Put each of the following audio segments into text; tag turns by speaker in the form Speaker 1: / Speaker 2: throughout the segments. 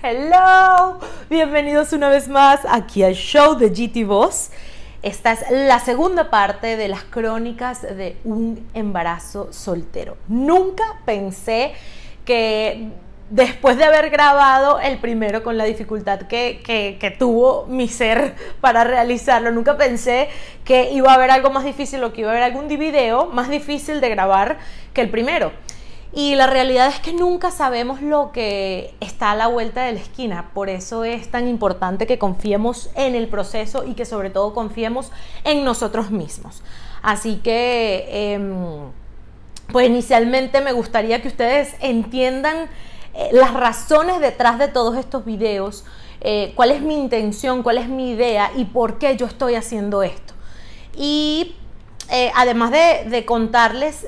Speaker 1: Hello, bienvenidos una vez más aquí al show de GT Boss. Esta es la segunda parte de las crónicas de un embarazo soltero. Nunca pensé que después de haber grabado el primero con la dificultad que, que, tuvo mi ser para realizarlo, nunca pensé que iba a haber algo más difícil o que iba a haber algún video más difícil de grabar que el primero. Y la realidad es que nunca sabemos lo que está a la vuelta de la esquina. Por eso es tan importante que confiemos en el proceso y que sobre todo confiemos en nosotros mismos. Así que, em, pues inicialmente me gustaría que ustedes entiendan eh, las razones detrás de todos estos videos, eh, cuál es mi intención, cuál es mi idea y por qué yo estoy haciendo esto. Y eh, además de, contarles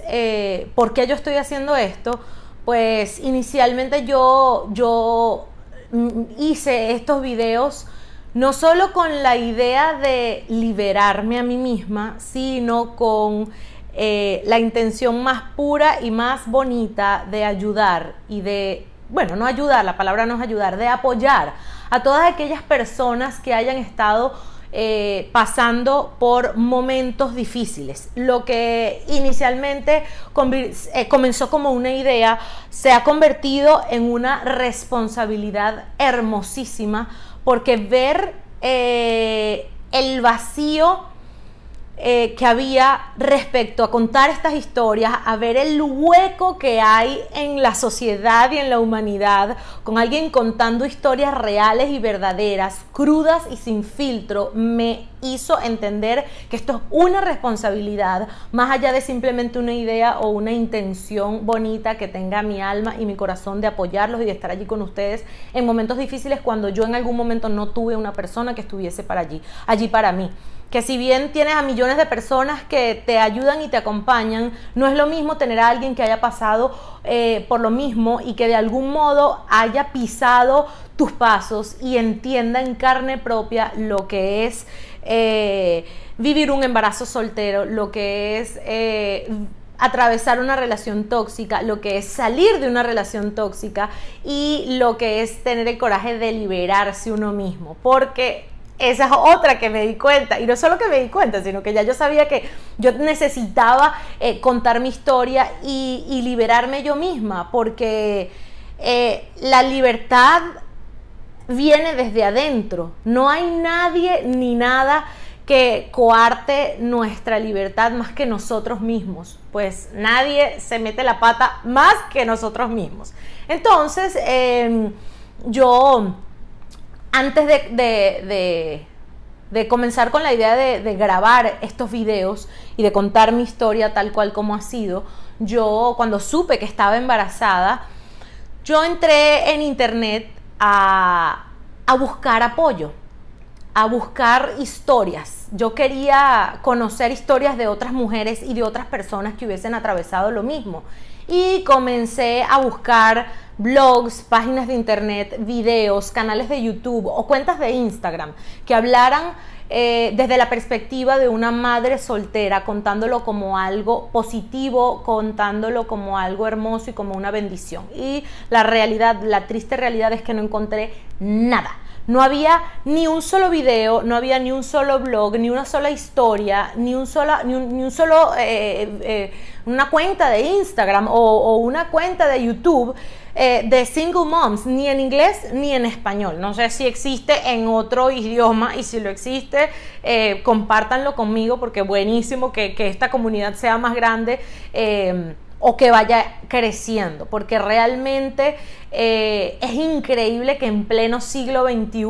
Speaker 1: por qué yo estoy haciendo esto, pues inicialmente yo, yo mm, hice estos videos no solo con la idea de liberarme a mí misma, sino con la intención más pura y más bonita de ayudar y de bueno, no ayudar, la palabra no es ayudar, de apoyar a todas aquellas personas que hayan estado eh, pasando por momentos difíciles. Lo que inicialmente eh, comenzó como una idea se ha convertido en una responsabilidad hermosísima porque ver eh, el vacío eh, que había respecto a contar estas historias, a ver el hueco que hay en la sociedad y en la humanidad, con alguien contando historias reales y verdaderas, crudas y sin filtro, me hizo entender que esto es una responsabilidad, más allá de simplemente una idea o una intención bonita que tenga mi alma y mi corazón de apoyarlos y de estar allí con ustedes en momentos difíciles cuando yo en algún momento no tuve una persona que estuviese para allí, allí para mí que si bien tienes a millones de personas que te ayudan y te acompañan, no es lo mismo tener a alguien que haya pasado eh, por lo mismo y que de algún modo haya pisado tus pasos y entienda en carne propia lo que es eh, vivir un embarazo soltero, lo que es... Eh, atravesar una relación tóxica, lo que es salir de una relación tóxica y lo que es tener el coraje de liberarse uno mismo. Porque esa es otra que me di cuenta. Y no solo que me di cuenta, sino que ya yo sabía que yo necesitaba eh, contar mi historia y, liberarme yo misma, porque eh, la libertad viene desde adentro. No hay nadie ni nada que coarte nuestra libertad más que nosotros mismos. Pues nadie se mete la pata más que nosotros mismos. Entonces, em, yo antes de, comenzar con la idea de, grabar estos videos y de contar mi historia tal cual como ha sido, yo cuando supe que estaba embarazada, yo entré en internet a, a buscar apoyo, a buscar historias. Yo quería conocer historias de otras mujeres y de otras personas que hubiesen atravesado lo mismo. Y comencé a buscar blogs, páginas de internet, videos, canales de YouTube o cuentas de Instagram que hablaran eh, desde la perspectiva de una madre soltera, contándolo como algo positivo, contándolo como algo hermoso y como una bendición. Y la realidad, la triste realidad es que no encontré nada. No había ni un solo video, no había ni un solo blog, ni una sola historia, ni un, ni un, solo, eh, eh, una cuenta de Instagram o una cuenta de YouTube eh, de single moms, ni en inglés ni en español. No sé si existe en otro idioma y si lo existe, eh, compártanlo conmigo porque buenísimo que, esta comunidad sea más grande. Eh, o que vaya creciendo, porque realmente es increíble que en pleno siglo XXI,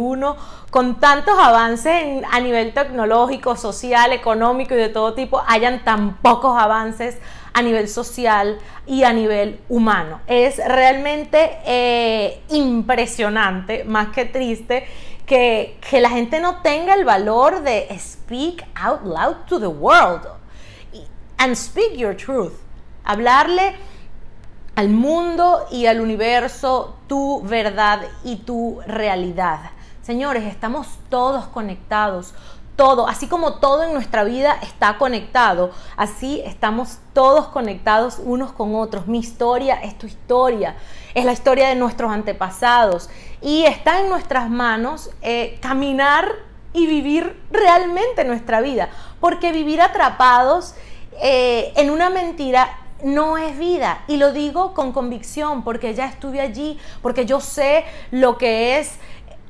Speaker 1: con tantos avances a nivel tecnológico, social, económico y de todo tipo, hayan tan pocos avances a nivel social y a nivel humano. Es realmente eh, impresionante, más que triste, que, que la gente no tenga el valor de speak out loud to the world and speak your truth. Hablarle al mundo y al universo tu verdad y tu realidad. Señores, estamos todos conectados, todo, así como todo en nuestra vida está conectado, así estamos todos conectados unos con otros. Mi historia es tu historia, es la historia de nuestros antepasados y está en nuestras manos eh, caminar y vivir realmente nuestra vida, porque vivir atrapados eh, en una mentira no es vida. Y lo digo con convicción, porque ya estuve allí, porque yo sé lo que es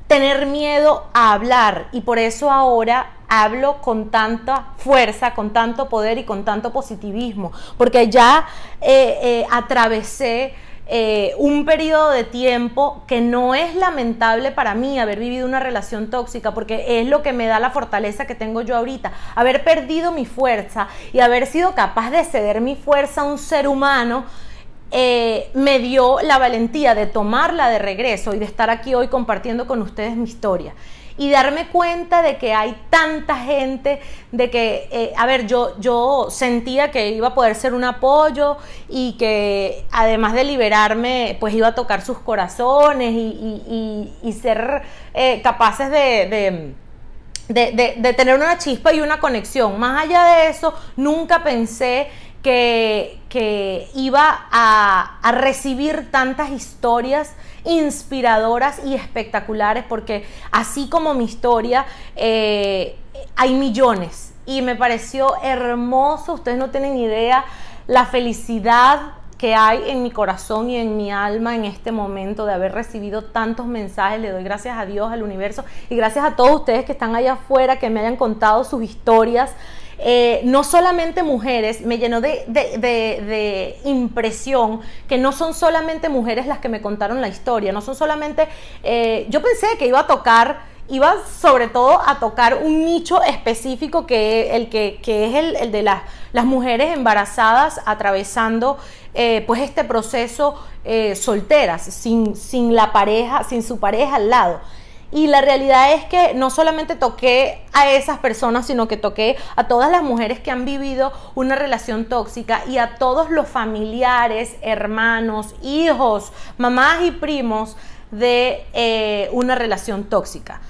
Speaker 1: tener miedo a hablar y por eso ahora hablo con tanta fuerza, con tanto poder y con tanto positivismo, porque ya eh, eh, atravesé eh, un periodo de tiempo que no es lamentable para mí haber vivido una relación tóxica, porque es lo que me da la fortaleza que tengo yo ahorita, haber perdido mi fuerza y haber sido capaz de ceder mi fuerza a un ser humano. me dio la valentía de tomarla de regreso y de estar aquí hoy compartiendo con ustedes mi historia y darme cuenta de que hay tanta gente, de que, eh, a ver, yo, yo sentía que iba a poder ser un apoyo y que además de liberarme, pues iba a tocar sus corazones y, ser eh, capaces de, de tener una chispa y una conexión. Más allá de eso, nunca pensé que, que iba a, a, recibir tantas historias inspiradoras y espectaculares, porque así como mi historia, eh, hay millones. Y me pareció hermoso, ustedes no tienen idea la felicidad que hay en mi corazón y en mi alma en este momento de haber recibido tantos mensajes. Le doy gracias a Dios, al universo y gracias a todos ustedes que están allá afuera, que me hayan contado sus historias. Eh, no solamente mujeres, me llenó de, impresión que no son solamente mujeres las que me contaron la historia, no son solamente, eh, yo pensé que iba a tocar, iba sobre todo a tocar un nicho específico que, el que, es el, de las, las, mujeres embarazadas atravesando eh, pues este proceso solteras, sin, sin la pareja, sin su pareja al lado. Y la realidad es que no solamente toqué a esas personas, sino que toqué a todas las mujeres que han vivido una relación tóxica y a todos los familiares, hermanos, hijos, mamás y primos de eh, una relación tóxica.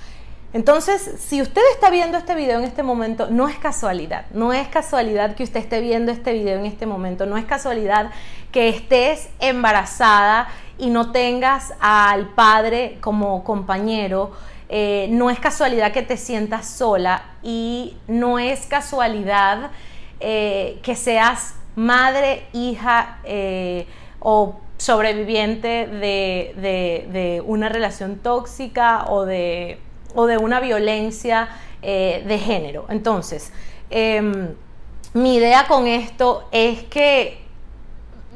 Speaker 1: Entonces, si usted está viendo este video en este momento, no es casualidad, no es casualidad que usted esté viendo este video en este momento, no es casualidad que estés embarazada y no tengas al padre como compañero, eh, no es casualidad que te sientas sola y no es casualidad eh, que seas madre, hija eh, o sobreviviente de, una relación tóxica o de, o de una violencia de género. Entonces, em, mi idea con esto es que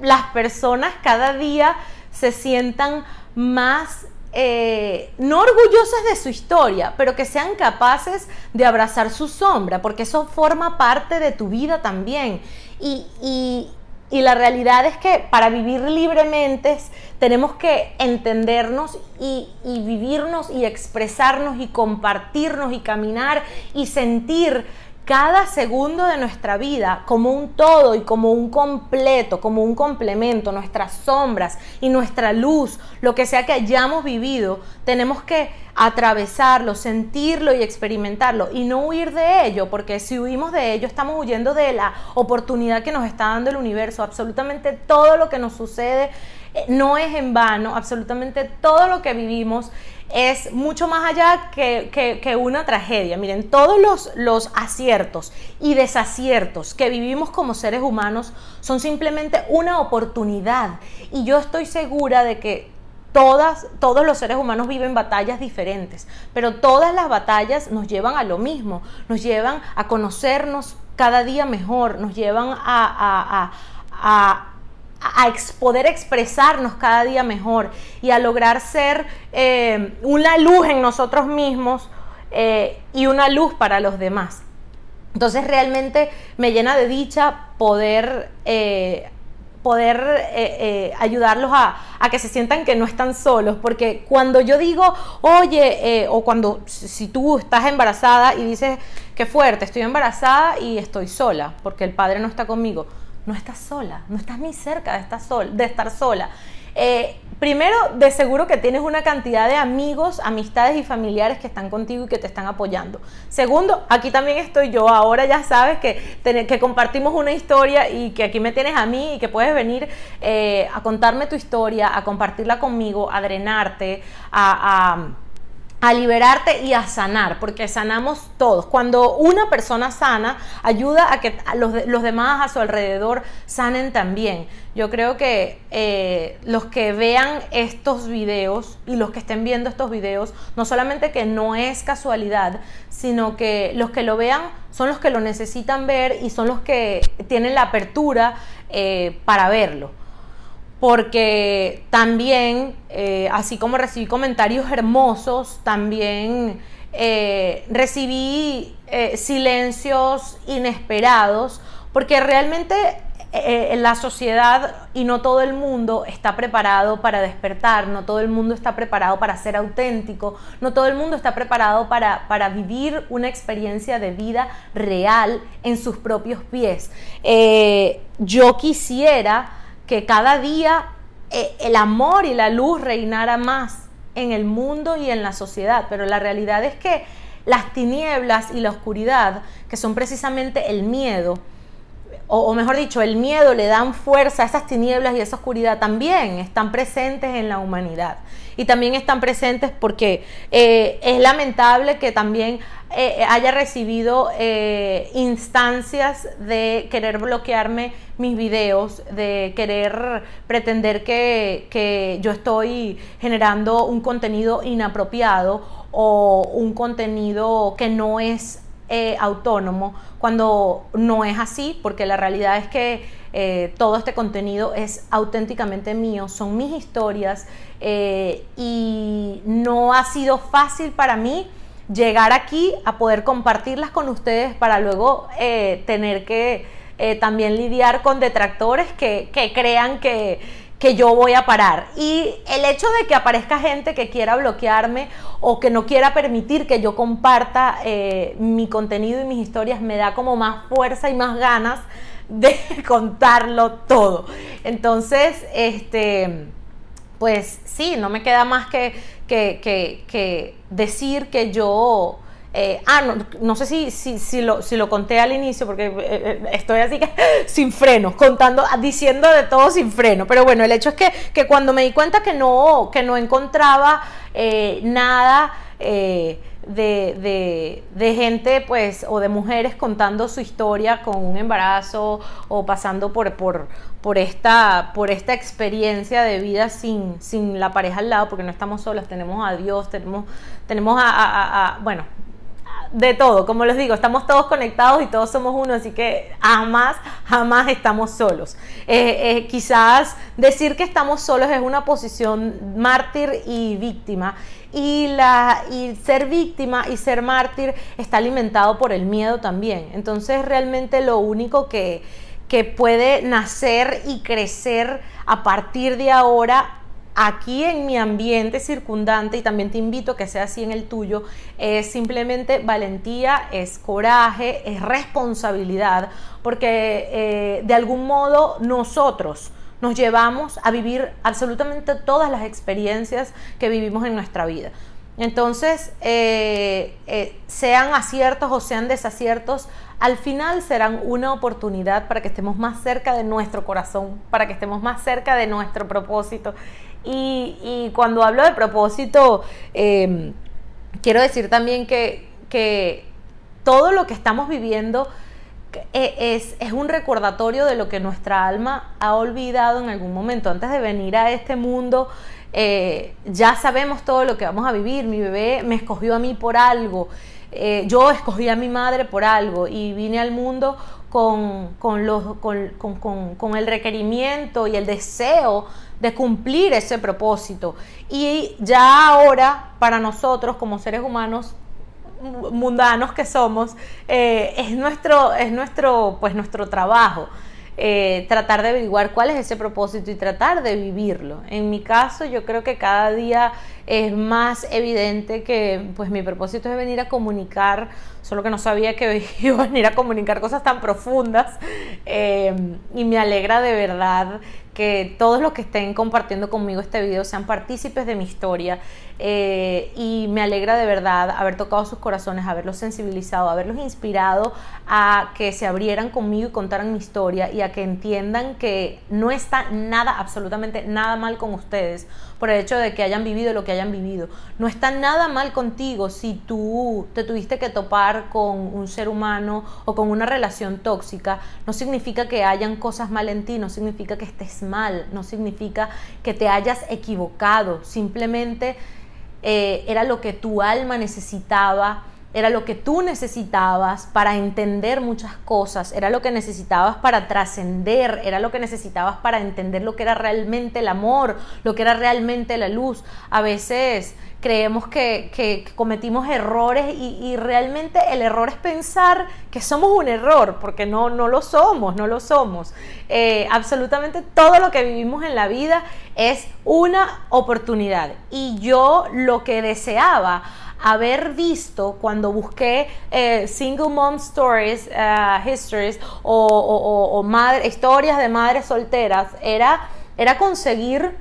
Speaker 1: las personas cada día se sientan más eh, no orgullosas de su historia, pero que sean capaces de abrazar su sombra, porque eso forma parte de tu vida también. Y, la realidad es que para vivir libremente tenemos que entendernos y, y vivirnos y expresarnos y compartirnos y caminar y sentir cada segundo de nuestra vida como un todo y como un completo, como un complemento, nuestras sombras y nuestra luz, lo que sea que hayamos vivido, tenemos que atravesarlo, sentirlo y experimentarlo y no huir de ello, porque si huimos de ello estamos huyendo de la oportunidad que nos está dando el universo. Absolutamente todo lo que nos sucede eh, no es en vano, absolutamente todo lo que vivimos es mucho más allá que, una tragedia. Miren, todos los, los, aciertos y desaciertos que vivimos como seres humanos son simplemente una oportunidad. Y yo estoy segura de que todas, todos los seres humanos viven batallas diferentes, pero todas las batallas nos llevan a lo mismo, nos llevan a conocernos cada día mejor, nos llevan a poder expresarnos cada día mejor y a lograr ser eh, una luz en nosotros mismos eh, y una luz para los demás. Entonces realmente me llena de dicha poder, eh, poder ayudarlos a, a, que se sientan que no están solos, porque cuando yo digo, oye, o cuando si tú estás embarazada y dices, qué fuerte, estoy embarazada y estoy sola, porque el padre no está conmigo no estás sola, no estás ni cerca de estar, de estar sola. eh, primero, de seguro que tienes una cantidad de amigos, amistades y familiares que están contigo y que te están apoyando. Segundo, aquí también estoy yo. Ahora ya sabes que, que compartimos una historia y que aquí me tienes a mí y que puedes venir eh, a contarme tu historia, a compartirla conmigo, a drenarte, a liberarte y a sanar, porque sanamos todos. Cuando una persona sana, ayuda a que los, los demás a su alrededor sanen también. Yo creo que eh, los que vean estos videos y los que estén viendo estos videos, no solamente que no es casualidad, sino que los que lo vean son los que lo necesitan ver y son los que tienen la apertura eh, para verlo porque también, eh, así como recibí comentarios hermosos, también eh, recibí eh, silencios inesperados, porque realmente la sociedad y no todo el mundo está preparado para despertar, no todo el mundo está preparado para ser auténtico, no todo el mundo está preparado para, para vivir una experiencia de vida real en sus propios pies. yo quisiera que cada día eh, el amor y la luz reinara más en el mundo y en la sociedad, pero la realidad es que las tinieblas y la oscuridad, que son precisamente el miedo, o, mejor dicho, el miedo le dan fuerza a esas tinieblas y esa oscuridad, también están presentes en la humanidad. Y también están presentes porque eh, es lamentable que también eh, haya recibido eh, instancias de querer bloquearme mis videos, de querer pretender que, que yo estoy generando un contenido inapropiado o un contenido que no es eh, autónomo cuando no es así, porque la realidad es que eh, todo este contenido es auténticamente mío, son mis historias eh, y no ha sido fácil para mí llegar aquí a poder compartirlas con ustedes para luego tener que también lidiar con detractores que, que crean que que yo voy a parar. Y el hecho de que aparezca gente que quiera bloquearme o que no quiera permitir que yo comparta eh, mi contenido y mis historias me da como más fuerza y más ganas de contarlo todo. Entonces, este, pues sí, no me queda más que, que, que decir que yo eh, ah, no, sé si, si, lo, si lo conté al inicio, porque eh, eh, estoy así que sin freno, contando, diciendo de todo sin freno. Pero bueno, el hecho es que, cuando me di cuenta que no, que no encontraba nada de, de, gente, pues, o de mujeres contando su historia con un embarazo o pasando por, por, por, esta, por esta experiencia de vida sin, sin la pareja al lado, porque no estamos solas, tenemos a Dios, tenemos, tenemos a bueno, de todo, como les digo, estamos todos conectados y todos somos uno, así que jamás, jamás estamos solos. Eh, eh, quizás decir que estamos solos es una posición mártir y víctima, y, la, y ser víctima y ser mártir está alimentado por el miedo también. Entonces realmente lo único que, que puede nacer y crecer a partir de ahora aquí en mi ambiente circundante, y también te invito a que sea así en el tuyo, es simplemente valentía, es coraje, es responsabilidad, porque eh, de algún modo nosotros nos llevamos a vivir absolutamente todas las experiencias que vivimos en nuestra vida. Entonces, eh, eh, sean aciertos o sean desaciertos, al final serán una oportunidad para que estemos más cerca de nuestro corazón, para que estemos más cerca de nuestro propósito y, cuando hablo de propósito, em, quiero decir también que, todo lo que estamos viviendo e, es, un recordatorio de lo que nuestra alma ha olvidado en algún momento. Antes de venir a este mundo, eh, ya sabemos todo lo que vamos a vivir. Mi bebé me escogió a mí por algo. Eh, yo escogí a mi madre por algo y vine al mundo con, con el requerimiento y el deseo de cumplir ese propósito. Y ya ahora, para nosotros como seres humanos mundanos que somos, eh, es, nuestro, es nuestro, pues nuestro trabajo. Eh, tratar de averiguar cuál es ese propósito y tratar de vivirlo. En mi caso, yo creo que cada día es más evidente que pues mi propósito es venir a comunicar, solo que no sabía que iba a venir a comunicar cosas tan profundas eh, y me alegra de verdad que todos los que estén compartiendo conmigo este video sean partícipes de mi historia eh, y me alegra de verdad haber tocado sus corazones, haberlos sensibilizado, haberlos inspirado a que se abrieran conmigo y contaran mi historia y a que entiendan que no está nada, absolutamente nada mal con ustedes por el hecho de que hayan vivido lo que hayan vivido. No está nada mal contigo si tú te tuviste que topar con un ser humano o con una relación tóxica. No significa que hayan cosas mal en ti, no significa que estés mal, no significa que te hayas equivocado. Simplemente eh, era lo que tu alma necesitaba era lo que tú necesitabas para entender muchas cosas, era lo que necesitabas para trascender, era lo que necesitabas para entender lo que era realmente el amor, lo que era realmente la luz. A veces creemos que, cometimos errores y, realmente el error es pensar que somos un error, porque no, no lo somos, no lo somos. Eh, absolutamente todo lo que vivimos en la vida es una oportunidad. Y yo lo que deseaba, haber visto cuando busqué eh, single mom stories, uh, histories o, historias de madres solteras, era, era conseguir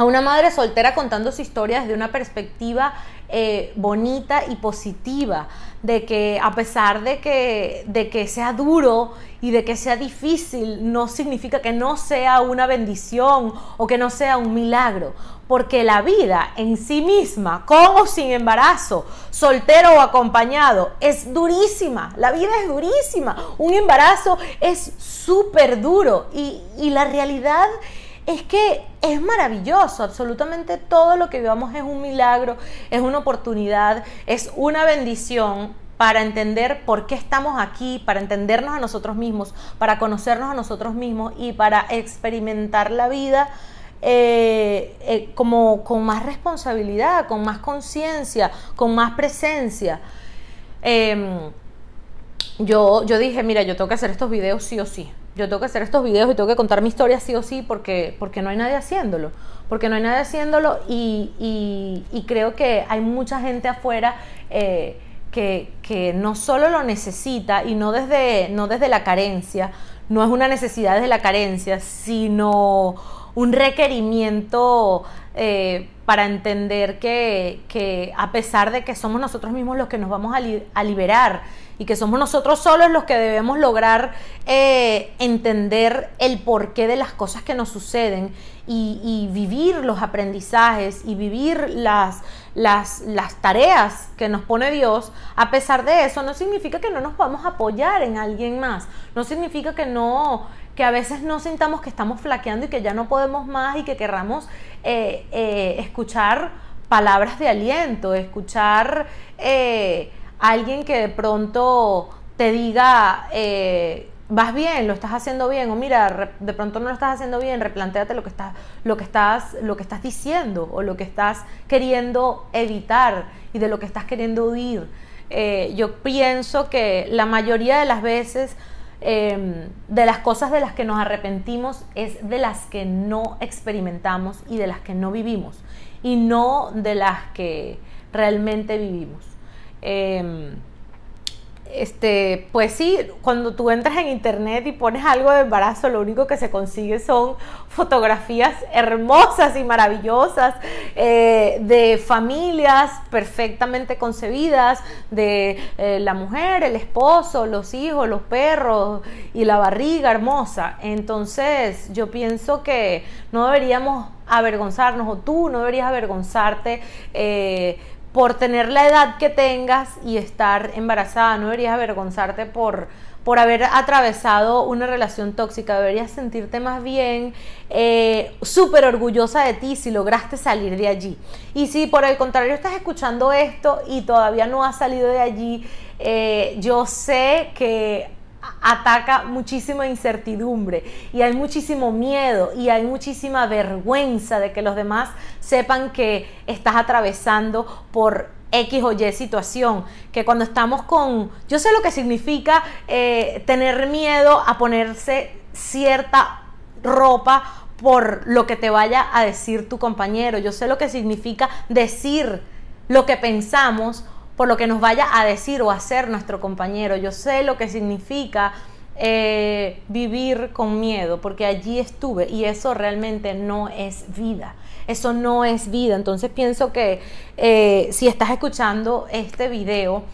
Speaker 1: a una madre soltera contando su historia desde una perspectiva eh, bonita y positiva, de que a pesar de que, de que sea duro y de que sea difícil, no significa que no sea una bendición o que no sea un milagro, porque la vida en sí misma, con o sin embarazo, soltero o acompañado, es durísima, la vida es durísima, un embarazo es súper duro y, y la realidad es que es maravilloso, absolutamente todo lo que vivamos es un milagro, es una oportunidad, es una bendición para entender por qué estamos aquí, para entendernos a nosotros mismos, para conocernos a nosotros mismos y para experimentar la vida eh, eh, como con más responsabilidad, con más conciencia, con más presencia. Em, yo, yo dije, mira, yo tengo que hacer estos videos sí o sí yo tengo que hacer estos videos y tengo que contar mi historia sí o sí porque, porque no hay nadie haciéndolo. Porque no hay nadie haciéndolo y, creo que hay mucha gente afuera eh, que, no solo lo necesita y no desde, no desde la carencia, no es una necesidad desde la carencia, sino un requerimiento eh, para entender que, a pesar de que somos nosotros mismos los que nos vamos a liberar y que somos nosotros solos los que debemos lograr eh, entender el porqué de las cosas que nos suceden y, vivir los aprendizajes y vivir las, las, las, tareas que nos pone Dios, a pesar de eso, no significa que no nos podamos apoyar en alguien más, no significa que no que a veces no sintamos que estamos flaqueando y que ya no podemos más y que querramos eh, eh, escuchar palabras de aliento, escuchar alguien que de pronto te diga, eh, vas bien, lo estás haciendo bien, o mira, de pronto no lo estás haciendo bien, replanteate lo que estás, lo que estás, lo que estás diciendo, o lo que estás queriendo evitar y de lo que estás queriendo huir. Eh, yo pienso que la mayoría de las veces em, de las cosas de las que nos arrepentimos es de las que no experimentamos y de las que no vivimos y no de las que realmente vivimos. Em, este, pues sí, cuando tú entras en internet y pones algo de embarazo, lo único que se consigue son fotografías hermosas y maravillosas eh, de familias perfectamente concebidas, de eh, la mujer, el esposo, los hijos, los perros y la barriga hermosa. Entonces yo pienso que no deberíamos avergonzarnos o tú no deberías avergonzarte. Eh, por tener la edad que tengas y estar embarazada. No deberías avergonzarte por, por haber atravesado una relación tóxica. Deberías sentirte más bien eh, súper orgullosa de ti si lograste salir de allí. Y si por el contrario estás escuchando esto y todavía no has salido de allí, eh, yo sé que ataca muchísima incertidumbre y hay muchísimo miedo y hay muchísima vergüenza de que los demás sepan que estás atravesando por X o Y situación, que cuando estamos con, yo sé lo que significa eh, tener miedo a ponerse cierta ropa por lo que te vaya a decir tu compañero, yo sé lo que significa decir lo que pensamos por lo que nos vaya a decir o hacer nuestro compañero. Yo sé lo que significa eh, vivir con miedo, porque allí estuve y eso realmente no es vida. Eso no es vida. Entonces pienso que eh, si estás escuchando este video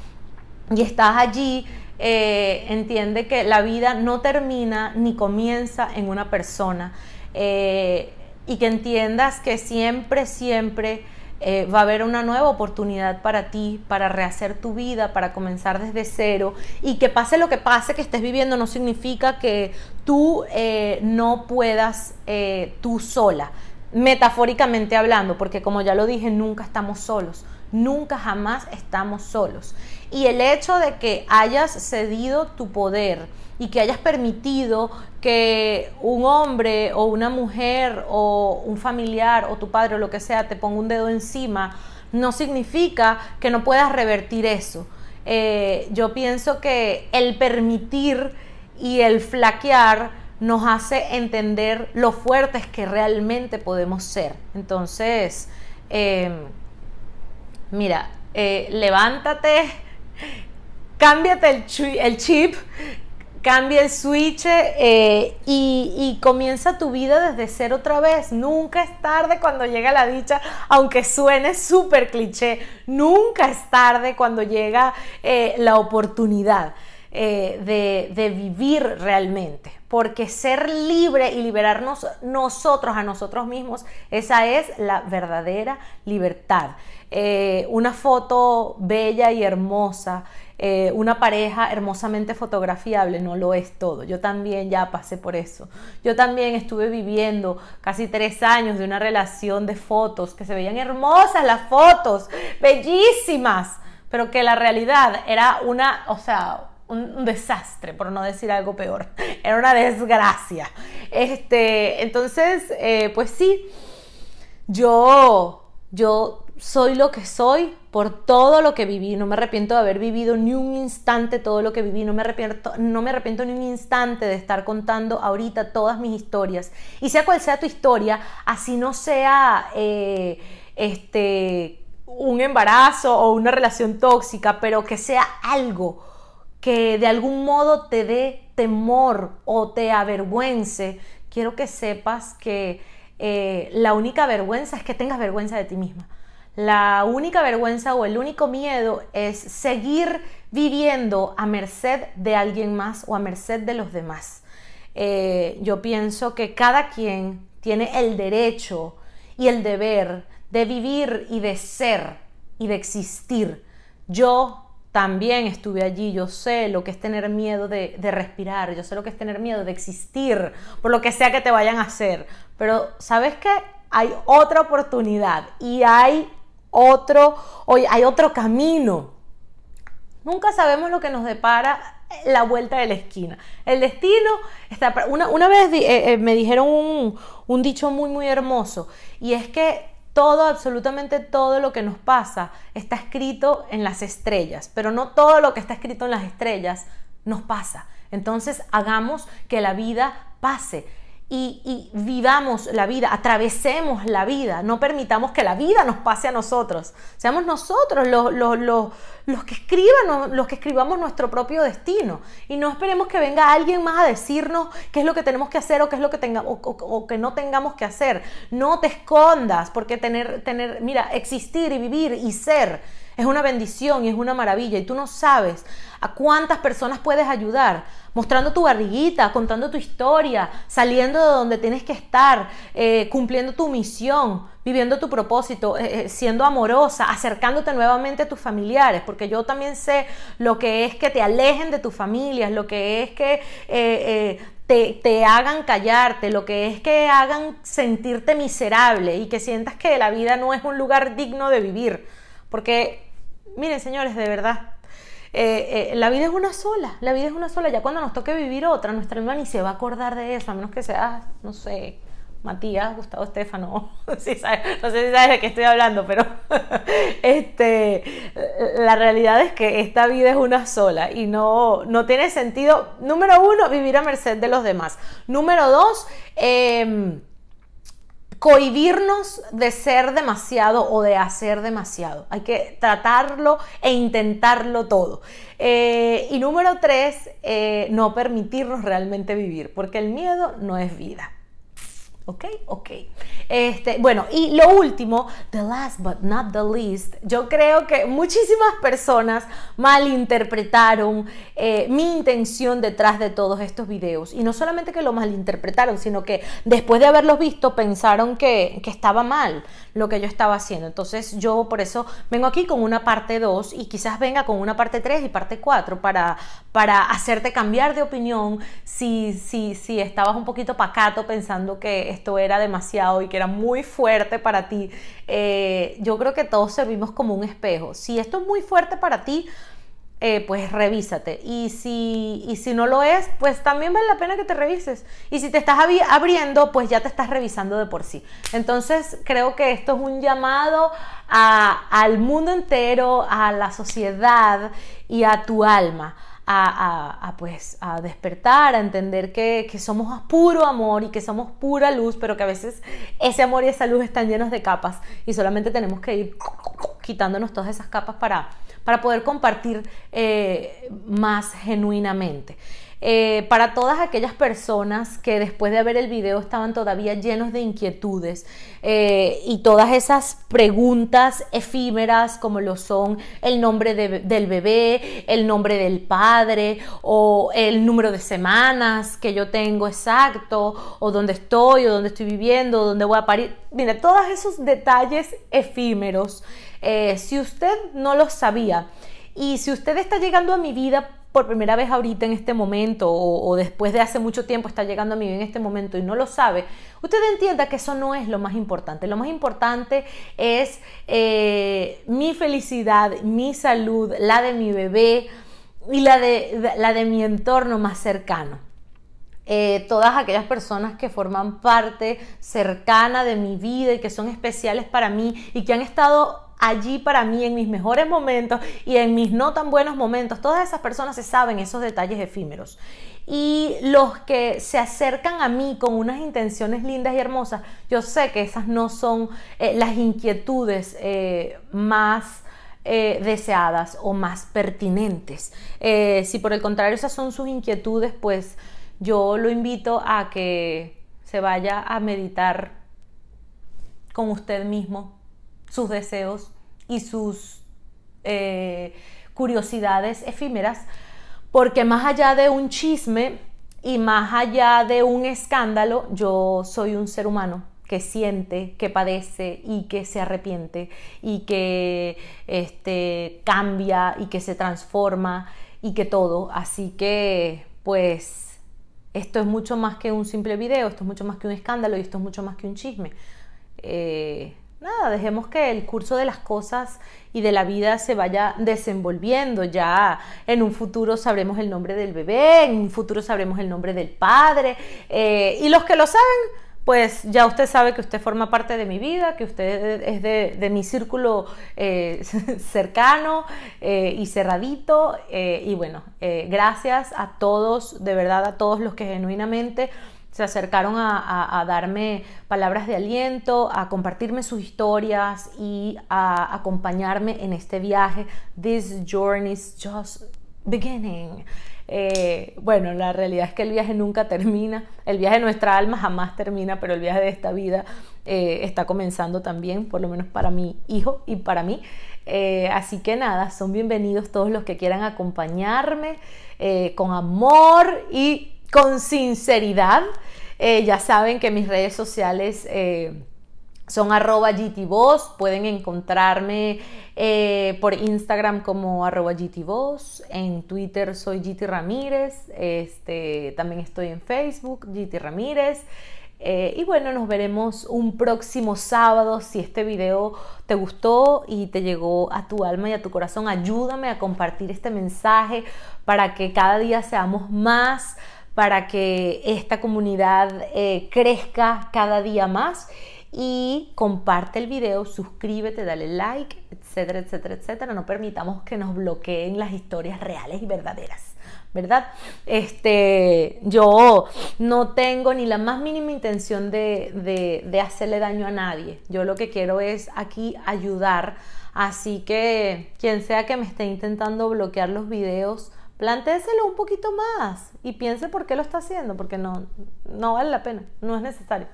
Speaker 1: y estás allí, eh, entiende que la vida no termina ni comienza en una persona. y que entiendas que siempre, siempre eh, va a haber una nueva oportunidad para ti, para rehacer tu vida, para comenzar desde cero. Y que pase lo que pase que estés viviendo no significa que tú eh, no puedas eh, tú sola, metafóricamente hablando, porque como ya lo dije, nunca estamos solos. Nunca jamás estamos solos. Y el hecho de que hayas cedido tu poder, y que hayas permitido que un hombre o una mujer o un familiar o tu padre o lo que sea te ponga un dedo encima, no significa que no puedas revertir eso. Eh, yo pienso que el permitir y el flaquear nos hace entender lo fuertes que realmente podemos ser. Entonces, em, mira, eh, levántate, cámbiate el, el chip cambia el switch eh, y, comienza tu vida desde cero otra vez. Nunca es tarde cuando llega la dicha, aunque suene súper cliché, nunca es tarde cuando llega eh, la oportunidad eh, de, de vivir realmente. Porque ser libre y liberarnos nosotros a nosotros mismos, esa es la verdadera libertad. una foto bella y hermosa eh, una pareja hermosamente fotografiable no lo es todo. Yo también ya pasé por eso. Yo también estuve viviendo casi tres años de una relación de fotos que se veían hermosas las fotos, bellísimas, pero que la realidad era una, o sea, un, desastre, por no decir algo peor. Era una desgracia. Este, entonces, eh, pues sí, yo, yo soy lo que soy por todo lo que viví. No me arrepiento de haber vivido ni un instante todo lo que viví. No me arrepiento, no me arrepiento ni un instante de estar contando ahorita todas mis historias. Y sea cual sea tu historia, así no sea eh, este, un embarazo o una relación tóxica, pero que sea algo que de algún modo te dé temor o te avergüence. Quiero que sepas que eh, la única vergüenza es que tengas vergüenza de ti misma la única vergüenza o el único miedo es seguir viviendo a merced de alguien más o a merced de los demás. Eh, yo pienso que cada quien tiene el derecho y el deber de vivir y de ser y de existir. Yo también estuve allí, yo sé lo que es tener miedo de, de, respirar, yo sé lo que es tener miedo de existir, por lo que sea que te vayan a hacer. Pero sabes qué? Hay otra oportunidad y hay otro, hoy hay otro camino. Nunca sabemos lo que nos depara la vuelta de la esquina. El destino está... Una, una vez eh, eh, me dijeron un, un dicho muy, muy hermoso y es que todo, absolutamente todo lo que nos pasa está escrito en las estrellas, pero no todo lo que está escrito en las estrellas nos pasa. Entonces hagamos que la vida pase y, vivamos la vida, atravesemos la vida, no permitamos que la vida nos pase a nosotros. Seamos nosotros los, los, que escriban, los que escribamos nuestro propio destino. Y no esperemos que venga alguien más a decirnos qué es lo que tenemos que hacer o qué es lo que tenga, o, que no tengamos que hacer. No te escondas, porque tener, tener, mira, existir y vivir y ser es una bendición y es una maravilla. Y tú no sabes a cuántas personas puedes ayudar mostrando tu barriguita, contando tu historia, saliendo de donde tienes que estar, eh, cumpliendo tu misión, viviendo tu propósito, eh, eh, siendo amorosa, acercándote nuevamente a tus familiares, porque yo también sé lo que es que te alejen de tus familias, lo que es que te, te, hagan callarte, lo que es que hagan sentirte miserable y que sientas que la vida no es un lugar digno de vivir. Porque, miren señores, de verdad, eh, eh, la vida es una sola, la vida es una sola. Ya cuando nos toque vivir otra, nuestra alma ni se va a acordar de eso, a menos que sea, no sé, Matías, Gustavo Estefano, no sé si sabes de qué estoy hablando, pero este, la realidad es que esta vida es una sola y no, no tiene sentido, número uno, vivir a merced de los demás. Número dos, em, cohibirnos de ser demasiado o de hacer demasiado. Hay que tratarlo e intentarlo todo. Eh, y número tres, eh, no permitirnos realmente vivir, porque el miedo no es vida. ¿Ok? Ok. Este, bueno, y lo último, the last but not the least, yo creo que muchísimas personas malinterpretaron eh, mi intención detrás de todos estos videos. Y no solamente que lo malinterpretaron, sino que después de haberlos visto pensaron que, que estaba mal lo que yo estaba haciendo. Entonces yo por eso vengo aquí con una parte 2 y quizás venga con una parte 3 y parte 4 para, para hacerte cambiar de opinión si, si, si estabas un poquito pacato pensando que esto era demasiado y que era muy fuerte para ti. Eh, yo creo que todos servimos como un espejo. Si esto es muy fuerte para ti, eh, pues revísate. Y si, y si no lo es, pues también vale la pena que te revises. Y si te estás abriendo, pues ya te estás revisando de por sí. Entonces creo que esto es un llamado al mundo entero, a la sociedad y a tu alma. A, pues a despertar, a entender que, que, somos puro amor y que somos pura luz, pero que a veces ese amor y esa luz están llenos de capas y solamente tenemos que ir quitándonos todas esas capas para, para poder compartir eh, más genuinamente. Eh, para todas aquellas personas que después de ver el video estaban todavía llenos de inquietudes eh, y todas esas preguntas efímeras como lo son el nombre del bebé, el nombre del padre o el número de semanas que yo tengo exacto o dónde estoy o dónde estoy viviendo, o dónde voy a parir. Mire, todos esos detalles efímeros, si usted no los sabía y si usted está llegando a mi vida por primera vez ahorita en este momento o, después de hace mucho tiempo está llegando a mí en este momento y no lo sabe, usted entienda que eso no es lo más importante. Lo más importante es eh, mi felicidad, mi salud, la de mi bebé y la de, la de mi entorno más cercano. Eh, todas aquellas personas que forman parte cercana de mi vida y que son especiales para mí y que han estado allí para mí en mis mejores momentos y en mis no tan buenos momentos. Todas esas personas se saben esos detalles efímeros. Y los que se acercan a mí con unas intenciones lindas y hermosas, yo sé que esas no son eh, las inquietudes eh, más... Eh, deseadas o más pertinentes. si por el contrario esas son sus inquietudes, pues yo lo invito a que se vaya a meditar con usted mismo sus deseos y sus eh, curiosidades efímeras, porque más allá de un chisme y más allá de un escándalo, yo soy un ser humano que siente, que padece y que se arrepiente y que este, cambia y que se transforma y que todo. Así que, pues, esto es mucho más que un simple video, esto es mucho más que un escándalo y esto es mucho más que un chisme. Eh, nada, dejemos que el curso de las cosas y de la vida se vaya desenvolviendo. Ya en un futuro sabremos el nombre del bebé, en un futuro sabremos el nombre del padre. Eh, y los que lo saben, pues ya usted sabe que usted forma parte de mi vida, que usted es de, mi círculo eh, cercano eh, y cerradito. y bueno, gracias a todos, de verdad a todos los que genuinamente se acercaron a, darme palabras de aliento, a compartirme sus historias y a acompañarme en este viaje. This journey is just beginning. Eh, bueno, la realidad es que el viaje nunca termina, el viaje de nuestra alma jamás termina, pero el viaje de esta vida eh, está comenzando también, por lo menos para mi hijo y para mí. Eh, así que nada, son bienvenidos todos los que quieran acompañarme con amor y con sinceridad. Eh, ya saben que mis redes sociales eh, son arroba gtvoz. Pueden encontrarme eh, por Instagram como arroba gtvoz. En Twitter soy GT Ramírez. Este, también estoy en Facebook, GT Ramírez. y bueno, nos veremos un próximo sábado. Si este video te gustó y te llegó a tu alma y a tu corazón, ayúdame a compartir este mensaje para que cada día seamos más para que esta comunidad eh, crezca cada día más. y comparte el video, suscríbete, dale like, etcétera, etcétera, etcétera. No permitamos que nos bloqueen las historias reales y verdaderas. ¿verdad? Este, yo no tengo ni la más mínima intención de, de, hacerle daño a nadie. Yo lo que quiero es aquí ayudar. Así que quien sea que me esté intentando bloquear los videos, plantéselo un poquito más y piense por qué lo está haciendo, porque no, no vale la pena, no es necesario.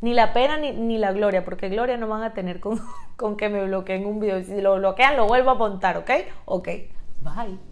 Speaker 1: Ni la pena ni, ni la gloria, porque gloria no van a tener con, con que me bloqueen un video. Si lo bloquean, lo vuelvo a apuntar, ¿ok? Ok, bye.